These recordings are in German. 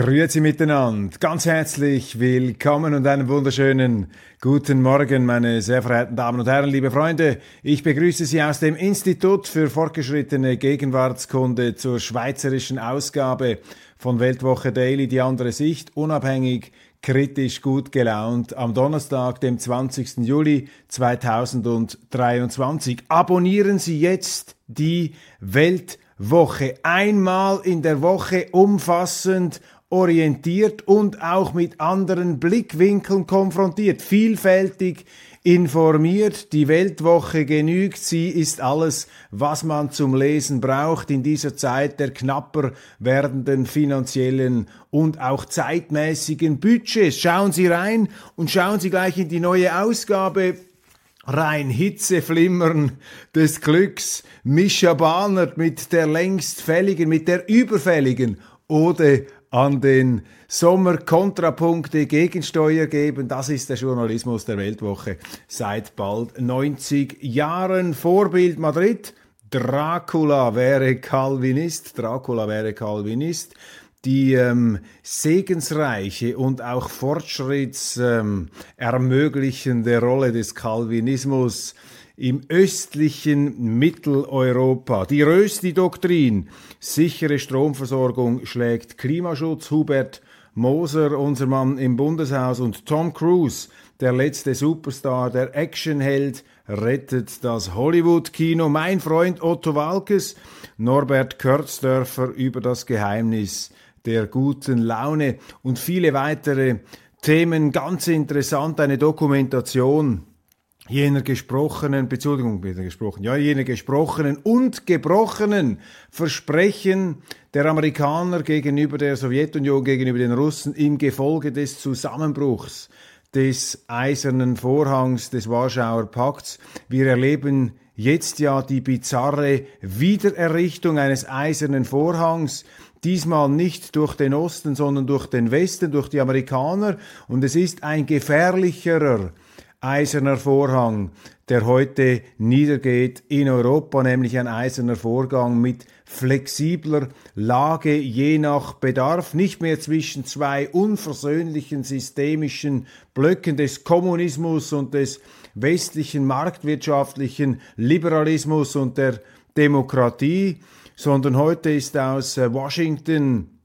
Grüezi miteinander, ganz herzlich willkommen und einen wunderschönen guten Morgen, meine sehr verehrten Damen und Herren, liebe Freunde. Ich begrüße Sie aus dem Institut für fortgeschrittene Gegenwartskunde zur schweizerischen Ausgabe von Weltwoche Daily, die andere Sicht, unabhängig, kritisch, gut gelaunt, am Donnerstag, dem 20. Juli 2023. Abonnieren Sie jetzt die Weltwoche. Einmal in der Woche umfassend orientiert und auch mit anderen Blickwinkeln konfrontiert, vielfältig informiert. Die Weltwoche genügt, sie ist alles, was man zum Lesen braucht in dieser Zeit der knapper werdenden finanziellen und auch zeitmäßigen Budgets. Schauen Sie rein und schauen Sie gleich in die neue Ausgabe rein Hitzeflimmern des Glücks. Mischa Bahnert mit der längst fälligen, mit der überfälligen Ode an den Sommer Kontrapunkte Gegensteuer geben. Das ist der Journalismus der Weltwoche seit bald 90 Jahren. Vorbild Madrid. Dracula wäre Calvinist. Dracula wäre Calvinist. Die ähm, segensreiche und auch fortschrittsermöglichende ähm, Rolle des Calvinismus im östlichen Mitteleuropa. Die Rösti-Doktrin, sichere Stromversorgung schlägt Klimaschutz. Hubert Moser, unser Mann im Bundeshaus, und Tom Cruise, der letzte Superstar, der Actionheld, rettet das Hollywood-Kino. Mein Freund Otto Walkes, Norbert Kürzdörfer über das Geheimnis der guten Laune und viele weitere Themen. Ganz interessant, eine Dokumentation jener gesprochenen, Beziehung, gesprochen, ja, jener gesprochenen und gebrochenen Versprechen der Amerikaner gegenüber der Sowjetunion, gegenüber den Russen im Gefolge des Zusammenbruchs des eisernen Vorhangs des Warschauer Pakts. Wir erleben jetzt ja die bizarre Wiedererrichtung eines eisernen Vorhangs, diesmal nicht durch den Osten, sondern durch den Westen, durch die Amerikaner, und es ist ein gefährlicherer, eiserner Vorhang, der heute niedergeht in Europa, nämlich ein eiserner Vorgang mit flexibler Lage je nach Bedarf, nicht mehr zwischen zwei unversöhnlichen systemischen Blöcken des Kommunismus und des westlichen marktwirtschaftlichen Liberalismus und der Demokratie, sondern heute ist aus äh, Washington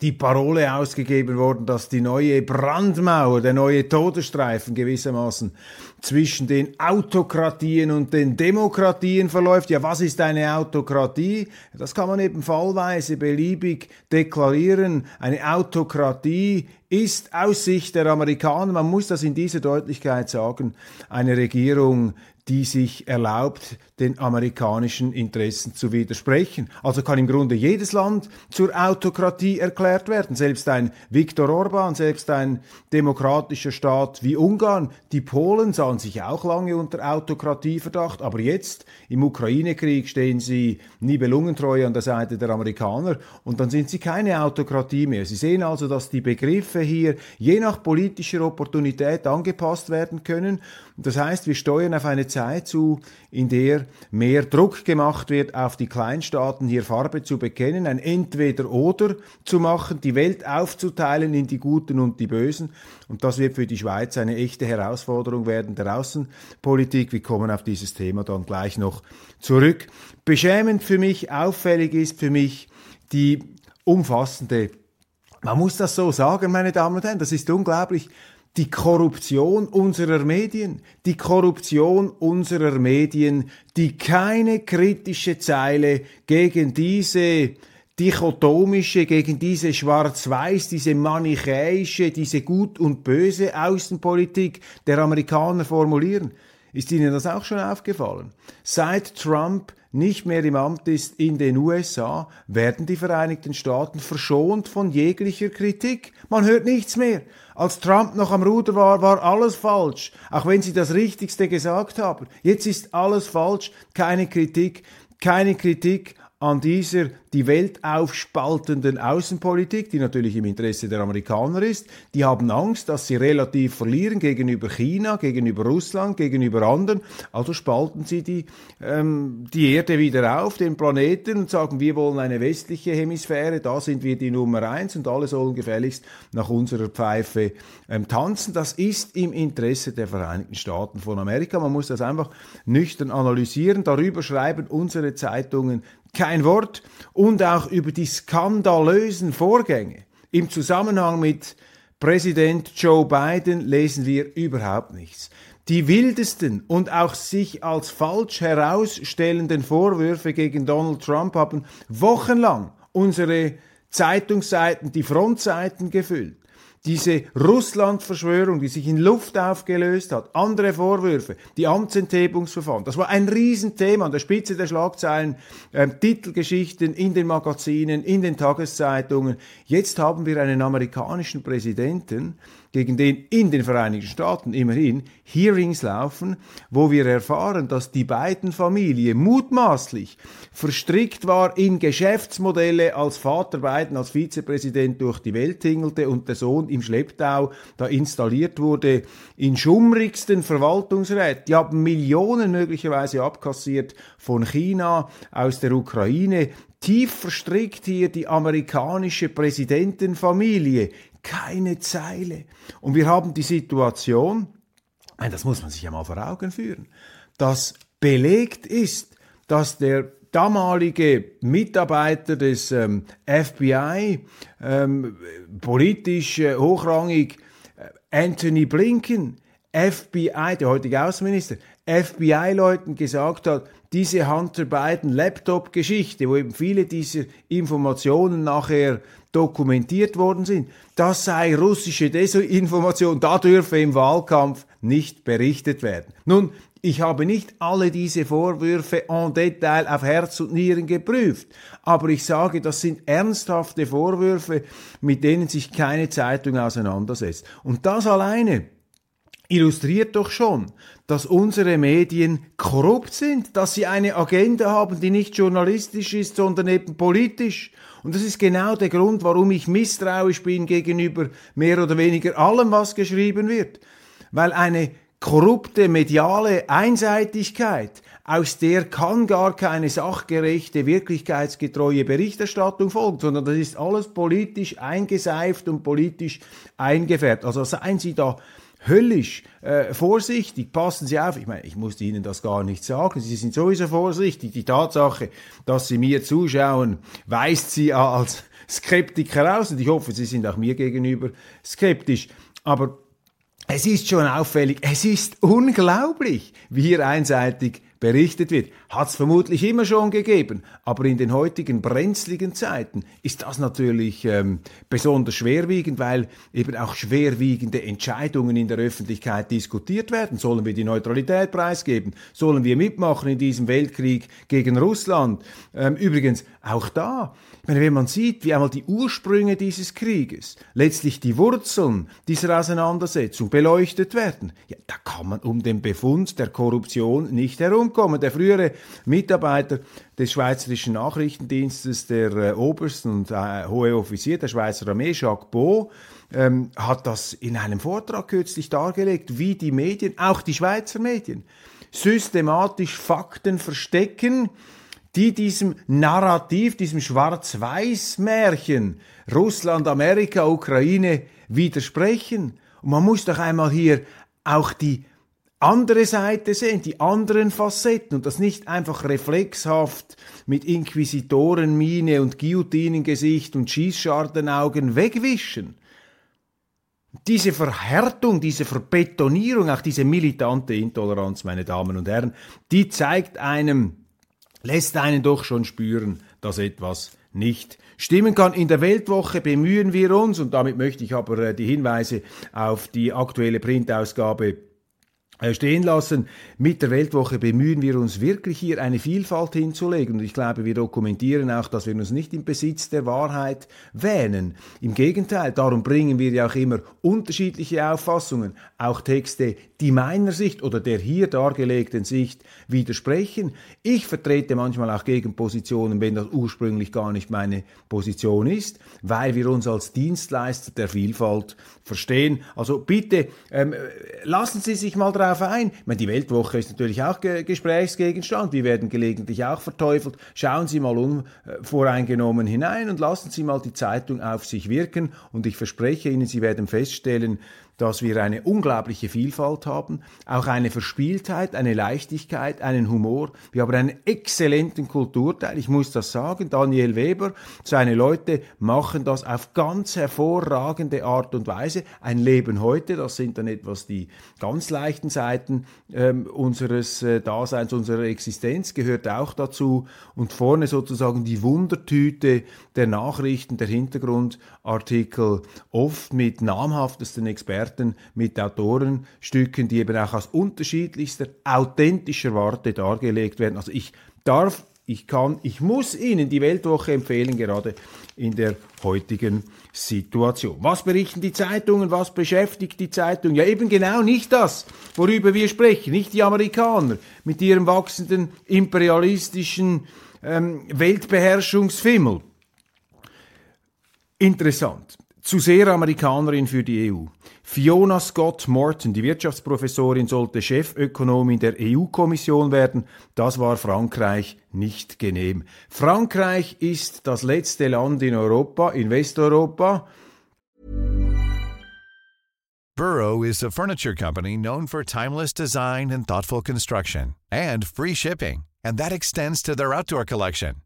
die Parole ausgegeben worden, dass die neue Brandmauer, der neue Todesstreifen gewissermaßen zwischen den Autokratien und den Demokratien verläuft. Ja, was ist eine Autokratie? Das kann man eben fallweise beliebig deklarieren. Eine Autokratie ist aus Sicht der Amerikaner, man muss das in dieser Deutlichkeit sagen, eine Regierung, die sich erlaubt, den amerikanischen Interessen zu widersprechen. Also kann im Grunde jedes Land zur Autokratie erklärt werden. Selbst ein Viktor Orban, selbst ein demokratischer Staat wie Ungarn. Die Polen sahen sich auch lange unter Autokratieverdacht, aber jetzt im Ukraine-Krieg stehen sie nibelungentreu an der Seite der Amerikaner und dann sind sie keine Autokratie mehr. Sie sehen also, dass die Begriffe hier je nach politischer Opportunität angepasst werden können. Das heißt, wir steuern auf eine Zeit zu, in der mehr Druck gemacht wird, auf die Kleinstaaten hier Farbe zu bekennen, ein Entweder-Oder zu machen, die Welt aufzuteilen in die Guten und die Bösen. Und das wird für die Schweiz eine echte Herausforderung werden der Außenpolitik. Wir kommen auf dieses Thema dann gleich noch zurück. Beschämend für mich, auffällig ist für mich die umfassende man muss das so sagen, meine Damen und Herren, das ist unglaublich die Korruption unserer Medien, die Korruption unserer Medien, die keine kritische Zeile gegen diese dichotomische, gegen diese schwarz-weiß, diese manichäische, diese gut und böse Außenpolitik der Amerikaner formulieren. Ist Ihnen das auch schon aufgefallen? Seit Trump nicht mehr im Amt ist in den USA, werden die Vereinigten Staaten verschont von jeglicher Kritik. Man hört nichts mehr. Als Trump noch am Ruder war, war alles falsch, auch wenn sie das Richtigste gesagt haben. Jetzt ist alles falsch, keine Kritik, keine Kritik an dieser die Welt aufspaltenden Außenpolitik, die natürlich im Interesse der Amerikaner ist. Die haben Angst, dass sie relativ verlieren gegenüber China, gegenüber Russland, gegenüber anderen. Also spalten sie die, ähm, die Erde wieder auf, den Planeten und sagen, wir wollen eine westliche Hemisphäre, da sind wir die Nummer eins und alle sollen gefälligst nach unserer Pfeife ähm, tanzen. Das ist im Interesse der Vereinigten Staaten von Amerika. Man muss das einfach nüchtern analysieren. Darüber schreiben unsere Zeitungen kein Wort. Und auch über die skandalösen Vorgänge. Im Zusammenhang mit Präsident Joe Biden lesen wir überhaupt nichts. Die wildesten und auch sich als falsch herausstellenden Vorwürfe gegen Donald Trump haben wochenlang unsere Zeitungsseiten, die Frontseiten gefüllt diese Russland-Verschwörung, die sich in Luft aufgelöst hat, andere Vorwürfe, die Amtsenthebungsverfahren, das war ein Riesenthema an der Spitze der Schlagzeilen, äh, Titelgeschichten in den Magazinen, in den Tageszeitungen. Jetzt haben wir einen amerikanischen Präsidenten, gegen den in den Vereinigten Staaten immerhin Hearings laufen, wo wir erfahren, dass die beiden Familie mutmaßlich verstrickt war in Geschäftsmodelle, als Vater Biden als Vizepräsident durch die Welt tingelte und der Sohn im Schlepptau da installiert wurde in schummrigsten Verwaltungsräten. Die haben Millionen möglicherweise abkassiert von China, aus der Ukraine, tief verstrickt hier die amerikanische Präsidentenfamilie keine Zeile. Und wir haben die Situation, das muss man sich ja mal vor Augen führen, dass belegt ist, dass der damalige Mitarbeiter des ähm, FBI, ähm, politisch äh, hochrangig, äh, Anthony Blinken, FBI, der heutige Außenminister, FBI-Leuten gesagt hat, diese Hunter Biden Laptop-Geschichte, wo eben viele dieser Informationen nachher dokumentiert worden sind, das sei russische Desinformation, da dürfe im Wahlkampf nicht berichtet werden. Nun, ich habe nicht alle diese Vorwürfe en Detail auf Herz und Nieren geprüft, aber ich sage, das sind ernsthafte Vorwürfe, mit denen sich keine Zeitung auseinandersetzt. Und das alleine illustriert doch schon, dass unsere Medien korrupt sind, dass sie eine Agenda haben, die nicht journalistisch ist, sondern eben politisch. Und das ist genau der Grund, warum ich misstrauisch bin gegenüber mehr oder weniger allem, was geschrieben wird. Weil eine korrupte mediale Einseitigkeit, aus der kann gar keine sachgerechte, wirklichkeitsgetreue Berichterstattung folgen, sondern das ist alles politisch eingeseift und politisch eingefärbt. Also seien Sie da höllisch äh, vorsichtig. Passen Sie auf. Ich meine, ich musste Ihnen das gar nicht sagen. Sie sind sowieso vorsichtig. Die Tatsache, dass Sie mir zuschauen, weist Sie als Skeptiker aus. Und ich hoffe, Sie sind auch mir gegenüber skeptisch. Aber es ist schon auffällig, es ist unglaublich, wie hier einseitig berichtet wird. Hat es vermutlich immer schon gegeben, aber in den heutigen brenzligen Zeiten ist das natürlich ähm, besonders schwerwiegend, weil eben auch schwerwiegende Entscheidungen in der Öffentlichkeit diskutiert werden. Sollen wir die Neutralität preisgeben? Sollen wir mitmachen in diesem Weltkrieg gegen Russland? Ähm, übrigens, auch da meine, wenn man sieht, wie einmal die Ursprünge dieses Krieges, letztlich die Wurzeln dieser Auseinandersetzung beleuchtet werden, ja, da kann man um den Befund der Korruption nicht herumkommen. Der frühere Mitarbeiter des Schweizerischen Nachrichtendienstes, der äh, Obersten und äh, hohe Offizier der Schweizer Armee, Jacques Beau, ähm, hat das in einem Vortrag kürzlich dargelegt, wie die Medien, auch die Schweizer Medien, systematisch Fakten verstecken, die diesem Narrativ, diesem Schwarz-Weiß-Märchen Russland, Amerika, Ukraine widersprechen. Und man muss doch einmal hier auch die andere Seite sehen, die anderen Facetten und das nicht einfach reflexhaft mit Inquisitorenmine und Guillotinengesicht und Schießschartenaugen wegwischen. Diese Verhärtung, diese Verbetonierung, auch diese militante Intoleranz, meine Damen und Herren, die zeigt einem, lässt einen doch schon spüren, dass etwas nicht stimmen kann. In der Weltwoche bemühen wir uns, und damit möchte ich aber äh, die Hinweise auf die aktuelle Printausgabe stehen lassen. Mit der Weltwoche bemühen wir uns wirklich hier eine Vielfalt hinzulegen und ich glaube, wir dokumentieren auch, dass wir uns nicht im Besitz der Wahrheit wähnen. Im Gegenteil, darum bringen wir ja auch immer unterschiedliche Auffassungen, auch Texte, die meiner Sicht oder der hier dargelegten Sicht widersprechen. Ich vertrete manchmal auch Gegenpositionen, wenn das ursprünglich gar nicht meine Position ist, weil wir uns als Dienstleister der Vielfalt verstehen. Also bitte ähm, lassen Sie sich mal drauf ein. Ich meine, die Weltwoche ist natürlich auch Ge Gesprächsgegenstand. Wir werden gelegentlich auch verteufelt. Schauen Sie mal unvoreingenommen hinein und lassen Sie mal die Zeitung auf sich wirken. Und ich verspreche Ihnen, Sie werden feststellen, dass wir eine unglaubliche Vielfalt haben, auch eine Verspieltheit, eine Leichtigkeit, einen Humor. Wir haben einen exzellenten Kulturteil, ich muss das sagen. Daniel Weber, seine Leute machen das auf ganz hervorragende Art und Weise. Ein Leben heute, das sind dann etwas die ganz leichten Seiten ähm, unseres äh, Daseins, unserer Existenz, gehört auch dazu. Und vorne sozusagen die Wundertüte der Nachrichten, der Hintergrundartikel, oft mit namhaftesten Experten Experten, mit Autorenstücken, die eben auch aus unterschiedlichster, authentischer Warte dargelegt werden. Also ich darf, ich kann, ich muss Ihnen die Weltwoche empfehlen, gerade in der heutigen Situation. Was berichten die Zeitungen? Was beschäftigt die Zeitung? Ja, eben genau nicht das, worüber wir sprechen, nicht die Amerikaner mit ihrem wachsenden imperialistischen ähm, Weltbeherrschungsfimmel. Interessant. Zu sehr Amerikanerin für die EU. Fiona Scott Morton, die Wirtschaftsprofessorin, sollte Chefökonomin der EU-Kommission werden. Das war Frankreich nicht genehm. Frankreich ist das letzte Land in Europa, in Westeuropa. Burrow is a furniture company known for timeless design and thoughtful construction and free shipping. And that extends to their outdoor collection.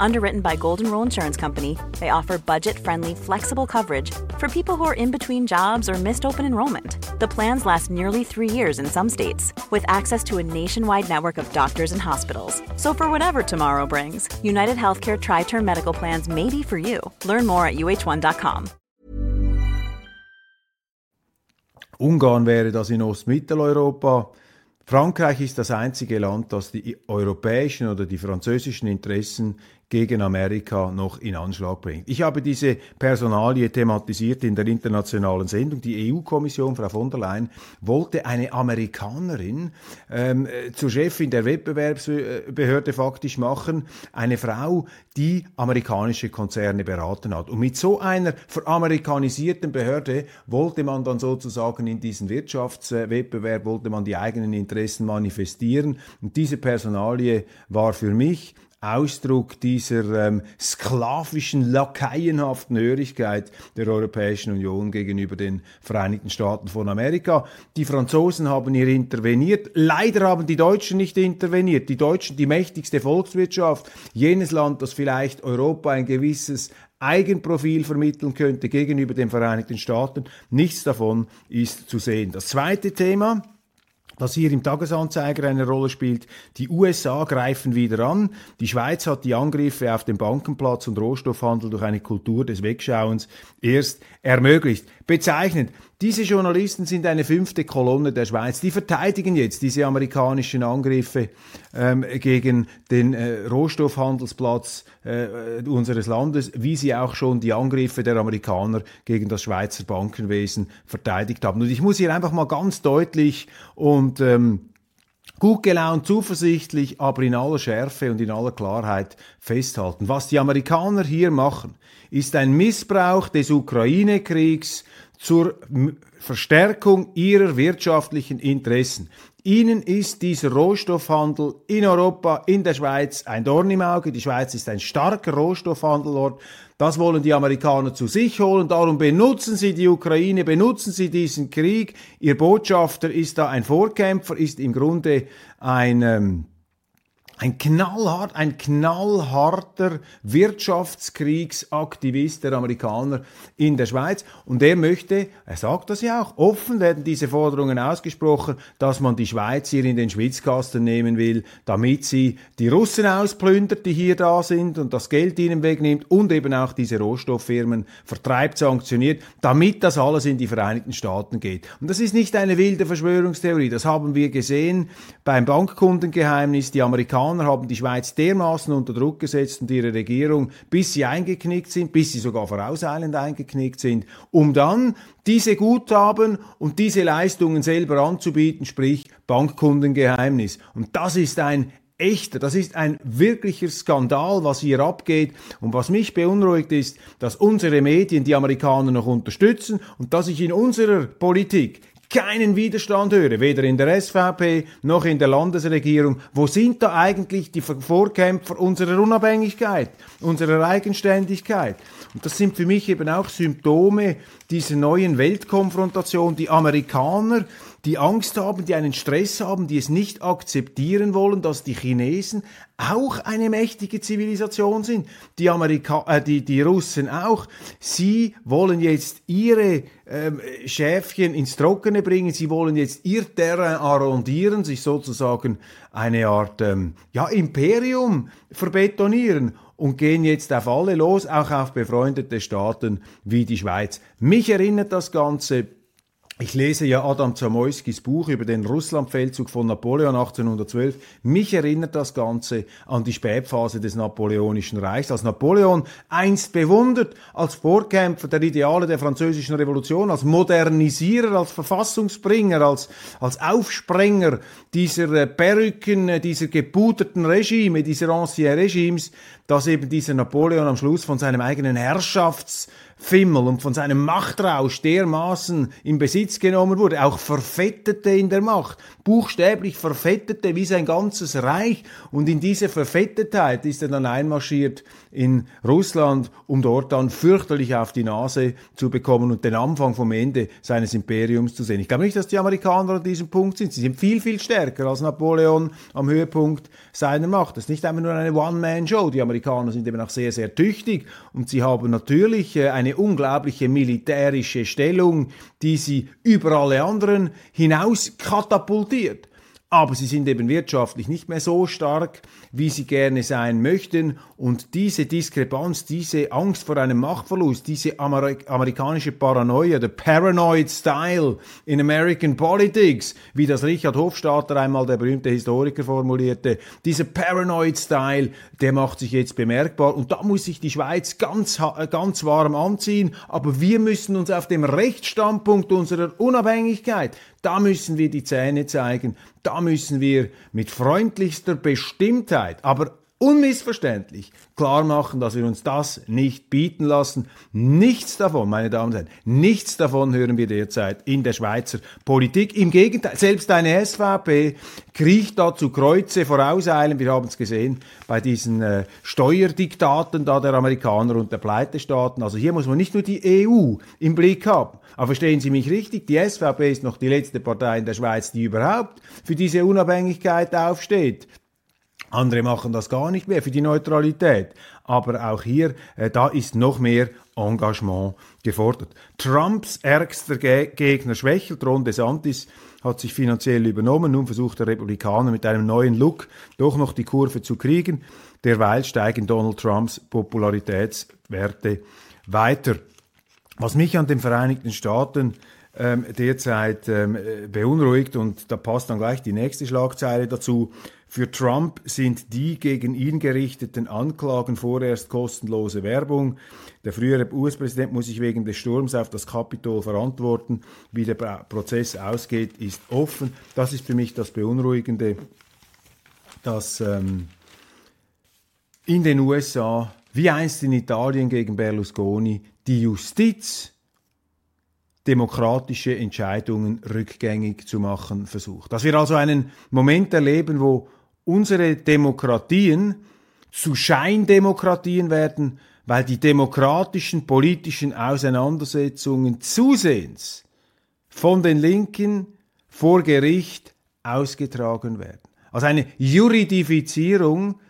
Underwritten by Golden Rule Insurance Company, they offer budget friendly, flexible coverage for people who are in between jobs or missed open enrollment. The plans last nearly three years in some states, with access to a nationwide network of doctors and hospitals. So, for whatever tomorrow brings, United Healthcare Tri Term Medical Plans may be for you. Learn more at uh1.com. Ungarn wäre das in Ostmitteleuropa. Frankreich ist das einzige Land, das die europäischen oder die französischen Interessen gegen Amerika noch in Anschlag bringt. Ich habe diese Personalie thematisiert in der internationalen Sendung. Die EU-Kommission, Frau von der Leyen, wollte eine Amerikanerin ähm, zur Chefin der Wettbewerbsbehörde faktisch machen, eine Frau, die amerikanische Konzerne beraten hat. Und mit so einer veramerikanisierten Behörde wollte man dann sozusagen in diesen Wirtschaftswettbewerb, wollte man die eigenen Interessen manifestieren. Und diese Personalie war für mich Ausdruck dieser ähm, sklavischen, lakaienhaften Hörigkeit der Europäischen Union gegenüber den Vereinigten Staaten von Amerika. Die Franzosen haben hier interveniert. Leider haben die Deutschen nicht interveniert. Die Deutschen, die mächtigste Volkswirtschaft, jenes Land, das vielleicht Europa ein gewisses Eigenprofil vermitteln könnte gegenüber den Vereinigten Staaten. Nichts davon ist zu sehen. Das zweite Thema, das hier im Tagesanzeiger eine Rolle spielt. Die USA greifen wieder an. Die Schweiz hat die Angriffe auf den Bankenplatz und Rohstoffhandel durch eine Kultur des Wegschauens erst ermöglicht. Bezeichnend. Diese Journalisten sind eine fünfte Kolonne der Schweiz. Die verteidigen jetzt diese amerikanischen Angriffe ähm, gegen den äh, Rohstoffhandelsplatz äh, unseres Landes, wie sie auch schon die Angriffe der Amerikaner gegen das Schweizer Bankenwesen verteidigt haben. Und ich muss hier einfach mal ganz deutlich und ähm, gut gelaunt, zuversichtlich, aber in aller Schärfe und in aller Klarheit festhalten. Was die Amerikaner hier machen, ist ein Missbrauch des Ukraine-Kriegs zur Verstärkung ihrer wirtschaftlichen Interessen. Ihnen ist dieser Rohstoffhandel in Europa, in der Schweiz ein Dorn im Auge. Die Schweiz ist ein starker Rohstoffhandelort. Das wollen die Amerikaner zu sich holen. Darum benutzen sie die Ukraine, benutzen sie diesen Krieg. Ihr Botschafter ist da ein Vorkämpfer, ist im Grunde ein ähm, ein knallhart, ein knallharter Wirtschaftskriegsaktivist der Amerikaner in der Schweiz. Und er möchte, er sagt das ja auch, offen werden diese Forderungen ausgesprochen, dass man die Schweiz hier in den Schwitzkasten nehmen will, damit sie die Russen ausplündert, die hier da sind und das Geld ihnen wegnimmt und eben auch diese Rohstofffirmen vertreibt, sanktioniert, damit das alles in die Vereinigten Staaten geht. Und das ist nicht eine wilde Verschwörungstheorie, das haben wir gesehen beim Bankkundengeheimnis. Die Amerikaner Amerikaner haben die Schweiz dermaßen unter Druck gesetzt und ihre Regierung, bis sie eingeknickt sind, bis sie sogar vorauseilend eingeknickt sind, um dann diese Guthaben und diese Leistungen selber anzubieten, sprich Bankkundengeheimnis. Und das ist ein echter, das ist ein wirklicher Skandal, was hier abgeht. Und was mich beunruhigt ist, dass unsere Medien die Amerikaner noch unterstützen und dass ich in unserer Politik keinen Widerstand höre, weder in der SVP noch in der Landesregierung. Wo sind da eigentlich die Vorkämpfer unserer Unabhängigkeit, unserer Eigenständigkeit? Und das sind für mich eben auch Symptome dieser neuen Weltkonfrontation. Die Amerikaner, die Angst haben, die einen Stress haben, die es nicht akzeptieren wollen, dass die Chinesen auch eine mächtige Zivilisation sind, die, Amerika äh, die, die Russen auch. Sie wollen jetzt ihre ähm, Schäfchen ins Trockene bringen, sie wollen jetzt ihr Terrain arrondieren, sich sozusagen eine Art ähm, ja, Imperium verbetonieren und gehen jetzt auf alle los, auch auf befreundete Staaten wie die Schweiz. Mich erinnert das Ganze ich lese ja Adam Zamoyskis Buch über den Russlandfeldzug von Napoleon 1812. Mich erinnert das Ganze an die Spätphase des Napoleonischen Reichs, als Napoleon einst bewundert als Vorkämpfer der Ideale der französischen Revolution, als Modernisierer, als Verfassungsbringer, als, als Aufsprenger dieser äh, Perücken, äh, dieser geputerten Regime, dieser Ancien Regimes, dass eben dieser Napoleon am Schluss von seinem eigenen Herrschafts Fimmel und von seinem Machtrausch dermaßen in Besitz genommen wurde, auch verfettete in der Macht, buchstäblich verfettete wie sein ganzes Reich und in diese Verfettetheit ist er dann einmarschiert in Russland, um dort dann fürchterlich auf die Nase zu bekommen und den Anfang vom Ende seines Imperiums zu sehen. Ich glaube nicht, dass die Amerikaner an diesem Punkt sind. Sie sind viel, viel stärker als Napoleon am Höhepunkt seiner Macht. Das ist nicht einfach nur eine One-Man-Show. Die Amerikaner sind eben auch sehr, sehr tüchtig und sie haben natürlich äh, unglaubliche militärische Stellung, die sie über alle anderen hinaus katapultiert aber sie sind eben wirtschaftlich nicht mehr so stark, wie sie gerne sein möchten. Und diese Diskrepanz, diese Angst vor einem Machtverlust, diese Amerik amerikanische Paranoia, der Paranoid Style in American Politics, wie das Richard Hofstadter einmal, der berühmte Historiker, formulierte, dieser Paranoid Style, der macht sich jetzt bemerkbar. Und da muss sich die Schweiz ganz, ganz warm anziehen. Aber wir müssen uns auf dem Rechtsstandpunkt unserer Unabhängigkeit da müssen wir die Zähne zeigen, da müssen wir mit freundlichster Bestimmtheit, aber unmissverständlich klar machen, dass wir uns das nicht bieten lassen. Nichts davon, meine Damen und Herren, nichts davon hören wir derzeit in der Schweizer Politik. Im Gegenteil, selbst eine SVP kriecht da zu Kreuze vorauseilen. Wir haben es gesehen bei diesen äh, Steuerdiktaten da der Amerikaner und der Pleitestaaten. Also hier muss man nicht nur die EU im Blick haben. Aber verstehen Sie mich richtig, die SVP ist noch die letzte Partei in der Schweiz, die überhaupt für diese Unabhängigkeit aufsteht. Andere machen das gar nicht mehr für die Neutralität. Aber auch hier, äh, da ist noch mehr Engagement gefordert. Trumps ärgster Ge Gegner schwächelt. Ron DeSantis hat sich finanziell übernommen. Nun versucht der Republikaner mit einem neuen Look doch noch die Kurve zu kriegen. Derweil steigen Donald Trumps Popularitätswerte weiter. Was mich an den Vereinigten Staaten ähm, derzeit ähm, beunruhigt, und da passt dann gleich die nächste Schlagzeile dazu, für Trump sind die gegen ihn gerichteten Anklagen vorerst kostenlose Werbung. Der frühere US-Präsident muss sich wegen des Sturms auf das Kapitol verantworten. Wie der Prozess ausgeht, ist offen. Das ist für mich das Beunruhigende, dass ähm, in den USA, wie einst in Italien gegen Berlusconi, die Justiz demokratische Entscheidungen rückgängig zu machen versucht. Dass wir also einen Moment erleben, wo unsere Demokratien zu Scheindemokratien werden, weil die demokratischen politischen Auseinandersetzungen zusehends von den Linken vor Gericht ausgetragen werden. Also eine Juridifizierung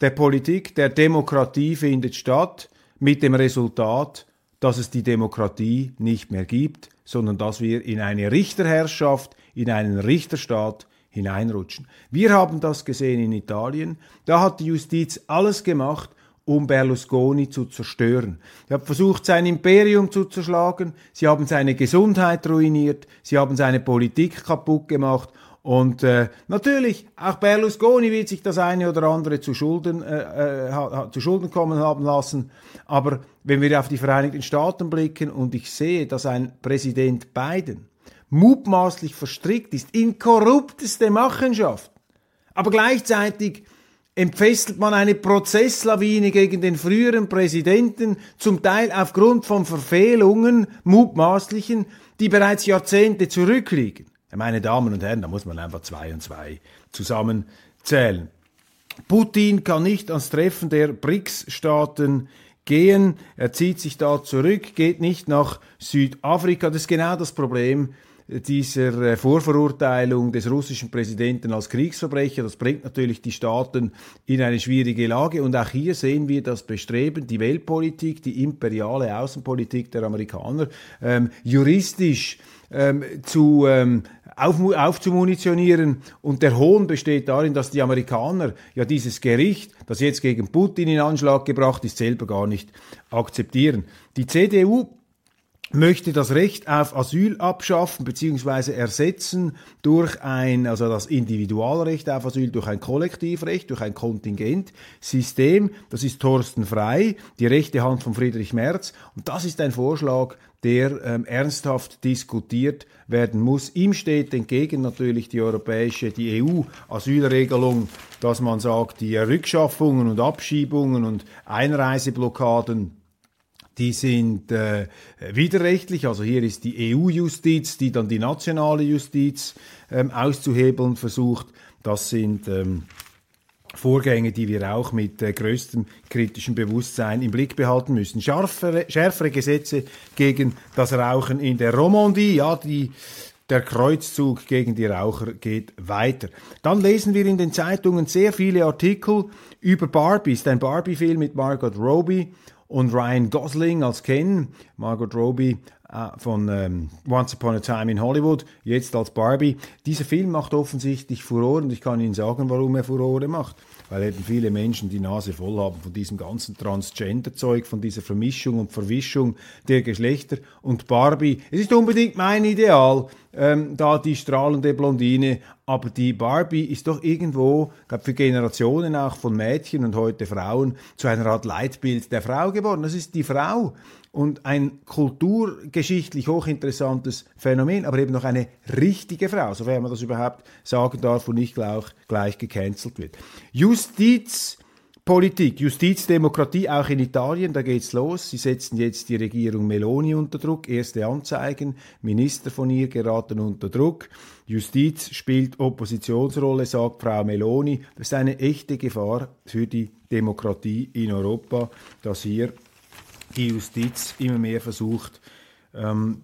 der Politik, der Demokratie findet statt mit dem Resultat, dass es die Demokratie nicht mehr gibt, sondern dass wir in eine Richterherrschaft, in einen Richterstaat hineinrutschen. Wir haben das gesehen in Italien. Da hat die Justiz alles gemacht, um Berlusconi zu zerstören. Sie haben versucht, sein Imperium zu zerschlagen, sie haben seine Gesundheit ruiniert, sie haben seine Politik kaputt gemacht und äh, natürlich, auch Berlusconi wird sich das eine oder andere zu Schulden, äh, äh, zu Schulden kommen haben lassen. Aber wenn wir auf die Vereinigten Staaten blicken und ich sehe, dass ein Präsident Biden mutmaßlich verstrickt ist in korrupteste Machenschaften, aber gleichzeitig entfesselt man eine Prozesslawine gegen den früheren Präsidenten, zum Teil aufgrund von Verfehlungen, mutmaßlichen, die bereits Jahrzehnte zurückliegen. Meine Damen und Herren, da muss man einfach zwei und zwei zusammenzählen. Putin kann nicht ans Treffen der BRICS-Staaten gehen. Er zieht sich da zurück, geht nicht nach Südafrika. Das ist genau das Problem dieser äh, Vorverurteilung des russischen Präsidenten als Kriegsverbrecher. Das bringt natürlich die Staaten in eine schwierige Lage. Und auch hier sehen wir das Bestreben, die Weltpolitik, die imperiale Außenpolitik der Amerikaner ähm, juristisch ähm, zu ähm, auf, aufzumunitionieren. Und der Hohn besteht darin, dass die Amerikaner ja dieses Gericht, das jetzt gegen Putin in Anschlag gebracht ist, selber gar nicht akzeptieren. Die CDU möchte das Recht auf Asyl abschaffen bzw. ersetzen durch ein, also das Individualrecht auf Asyl durch ein Kollektivrecht, durch ein Kontingentsystem. Das ist Thorsten Frei, die rechte Hand von Friedrich Merz. Und das ist ein Vorschlag, der ähm, ernsthaft diskutiert werden muss. Ihm steht entgegen natürlich die europäische, die EU-Asylregelung, dass man sagt, die Rückschaffungen und Abschiebungen und Einreiseblockaden die sind äh, widerrechtlich. Also hier ist die EU-Justiz, die dann die nationale Justiz ähm, auszuhebeln versucht. Das sind ähm, Vorgänge, die wir auch mit äh, größtem kritischen Bewusstsein im Blick behalten müssen. Scharfere, schärfere Gesetze gegen das Rauchen in der Romandie, ja, die, der Kreuzzug gegen die Raucher geht weiter. Dann lesen wir in den Zeitungen sehr viele Artikel über Barbie, ist ein Barbie-Film mit Margot Robbie und Ryan Gosling als Ken, Margot Robbie äh, von ähm, Once Upon a Time in Hollywood, jetzt als Barbie. Dieser Film macht offensichtlich Furore und ich kann Ihnen sagen, warum er Furore macht weil eben viele Menschen die Nase voll haben von diesem ganzen Transgender-Zeug, von dieser Vermischung und Verwischung der Geschlechter. Und Barbie, es ist unbedingt mein Ideal, ähm, da die strahlende Blondine, aber die Barbie ist doch irgendwo, glaube für Generationen auch von Mädchen und heute Frauen zu einer Art Leitbild der Frau geworden. Das ist die Frau und ein kulturgeschichtlich hochinteressantes Phänomen, aber eben noch eine richtige Frau, sofern man das überhaupt sagen darf und nicht gleich, gleich gecancelt wird. Justizpolitik, Justizdemokratie auch in Italien, da geht's los. Sie setzen jetzt die Regierung Meloni unter Druck. Erste Anzeigen, Minister von ihr geraten unter Druck. Justiz spielt Oppositionsrolle, sagt Frau Meloni. Das ist eine echte Gefahr für die Demokratie in Europa, dass hier die Justiz immer mehr versucht, ähm,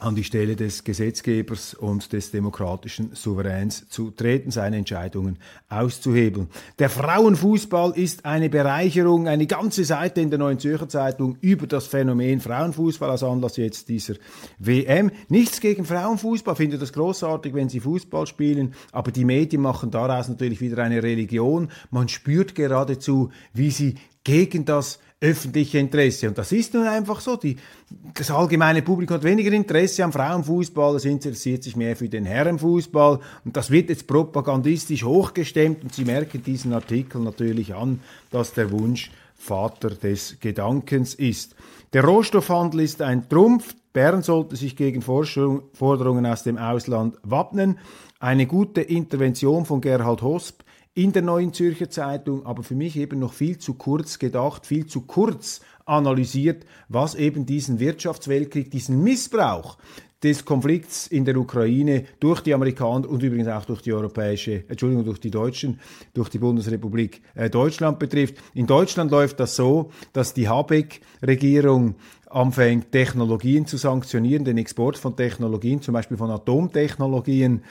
an die Stelle des Gesetzgebers und des demokratischen Souveräns zu treten, seine Entscheidungen auszuhebeln. Der Frauenfußball ist eine Bereicherung, eine ganze Seite in der Neuen Zürcher Zeitung über das Phänomen Frauenfußball als Anlass jetzt dieser WM. Nichts gegen Frauenfußball, finde das großartig, wenn sie Fußball spielen, aber die Medien machen daraus natürlich wieder eine Religion. Man spürt geradezu, wie sie gegen das öffentliche Interesse. Und das ist nun einfach so. Die, das allgemeine Publikum hat weniger Interesse am Frauenfußball, es interessiert sich mehr für den Herrenfußball. Und das wird jetzt propagandistisch hochgestemmt. Und Sie merken diesen Artikel natürlich an, dass der Wunsch Vater des Gedankens ist. Der Rohstoffhandel ist ein Trumpf. Bern sollte sich gegen Forderungen aus dem Ausland wappnen. Eine gute Intervention von Gerhard Hosp in der Neuen Zürcher Zeitung, aber für mich eben noch viel zu kurz gedacht, viel zu kurz analysiert, was eben diesen Wirtschaftsweltkrieg, diesen Missbrauch des Konflikts in der Ukraine durch die Amerikaner und übrigens auch durch die europäische, Entschuldigung, durch die Deutschen, durch die Bundesrepublik äh, Deutschland betrifft. In Deutschland läuft das so, dass die Habeck-Regierung anfängt, Technologien zu sanktionieren, den Export von Technologien, zum Beispiel von Atomtechnologien,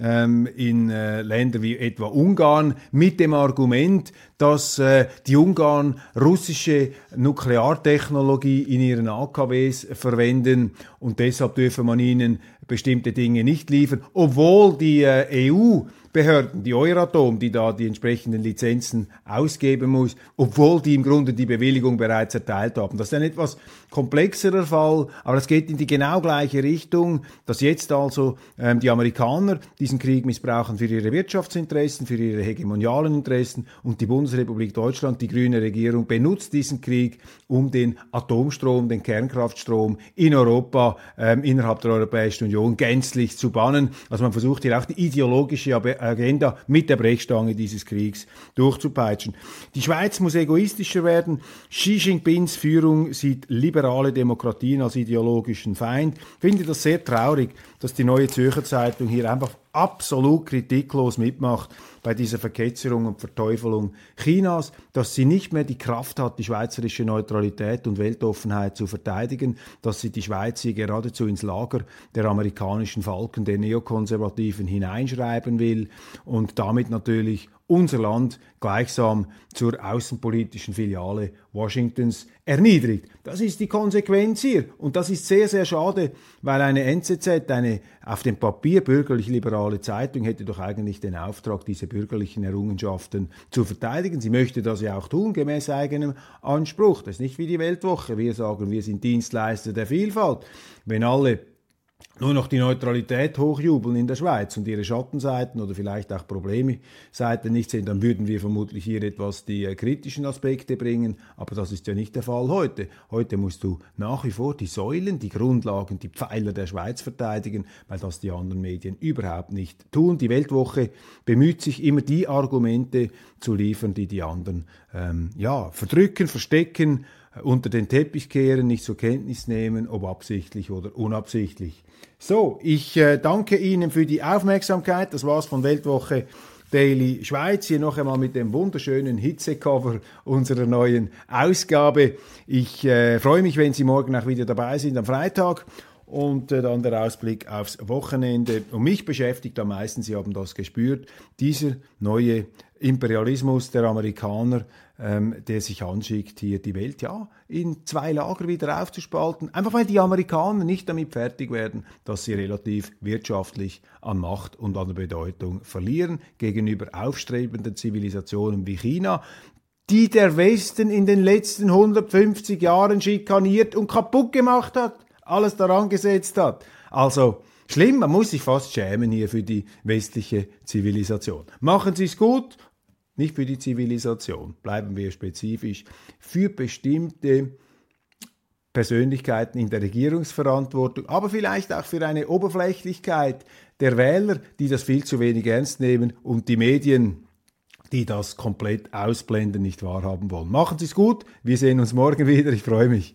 ähm, in äh, Länder wie etwa Ungarn mit dem Argument, dass äh, die Ungarn russische Nukleartechnologie in ihren AKWs verwenden und deshalb dürfe man ihnen bestimmte Dinge nicht liefern, obwohl die äh, EU Behörden, die Euratom, die da die entsprechenden Lizenzen ausgeben muss, obwohl die im Grunde die Bewilligung bereits erteilt haben. Das ist ein etwas komplexerer Fall, aber es geht in die genau gleiche Richtung, dass jetzt also ähm, die Amerikaner diesen Krieg missbrauchen für ihre Wirtschaftsinteressen, für ihre hegemonialen Interessen und die Bundesrepublik Deutschland, die grüne Regierung, benutzt diesen Krieg, um den Atomstrom, den Kernkraftstrom in Europa, ähm, innerhalb der Europäischen Union gänzlich zu bannen. Also man versucht hier auch die ideologische Agenda mit der Brechstange dieses Kriegs durchzupeitschen. Die Schweiz muss egoistischer werden. Xi Jinpings Führung sieht liberale Demokratien als ideologischen Feind. Ich finde das sehr traurig, dass die Neue Zürcher Zeitung hier einfach absolut kritiklos mitmacht bei dieser Verketzerung und Verteufelung Chinas, dass sie nicht mehr die Kraft hat, die schweizerische Neutralität und Weltoffenheit zu verteidigen, dass sie die Schweiz hier geradezu ins Lager der amerikanischen Falken, der Neokonservativen hineinschreiben will und damit natürlich unser Land gleichsam zur außenpolitischen Filiale Washingtons erniedrigt. Das ist die Konsequenz hier. Und das ist sehr, sehr schade, weil eine NZZ, eine auf dem Papier bürgerlich-liberale Zeitung, hätte doch eigentlich den Auftrag, diese bürgerlichen Errungenschaften zu verteidigen. Sie möchte das ja auch tun, gemäß eigenem Anspruch. Das ist nicht wie die Weltwoche. Wir sagen, wir sind Dienstleister der Vielfalt. Wenn alle nur noch die Neutralität hochjubeln in der Schweiz und ihre Schattenseiten oder vielleicht auch Problemseiten nicht sehen, dann würden wir vermutlich hier etwas die äh, kritischen Aspekte bringen, aber das ist ja nicht der Fall heute. Heute musst du nach wie vor die Säulen, die Grundlagen, die Pfeiler der Schweiz verteidigen, weil das die anderen Medien überhaupt nicht tun. Die Weltwoche bemüht sich immer die Argumente zu liefern, die die anderen ähm, ja, verdrücken, verstecken, unter den Teppich kehren, nicht zur Kenntnis nehmen, ob absichtlich oder unabsichtlich. So, ich äh, danke Ihnen für die Aufmerksamkeit. Das war's von Weltwoche Daily Schweiz. Hier noch einmal mit dem wunderschönen Hitzecover unserer neuen Ausgabe. Ich äh, freue mich, wenn Sie morgen auch wieder dabei sind am Freitag. Und äh, dann der Ausblick aufs Wochenende. Und mich beschäftigt am meisten, Sie haben das gespürt, dieser neue Imperialismus der Amerikaner, ähm, der sich anschickt, hier die Welt ja in zwei Lager wieder aufzuspalten. Einfach weil die Amerikaner nicht damit fertig werden, dass sie relativ wirtschaftlich an Macht und an Bedeutung verlieren gegenüber aufstrebenden Zivilisationen wie China, die der Westen in den letzten 150 Jahren schikaniert und kaputt gemacht hat, alles daran gesetzt hat. Also Schlimm, man muss sich fast schämen hier für die westliche Zivilisation. Machen Sie es gut nicht für die Zivilisation, bleiben wir spezifisch, für bestimmte Persönlichkeiten in der Regierungsverantwortung, aber vielleicht auch für eine Oberflächlichkeit der Wähler, die das viel zu wenig ernst nehmen und die Medien, die das komplett ausblenden, nicht wahrhaben wollen. Machen Sie es gut, wir sehen uns morgen wieder, ich freue mich.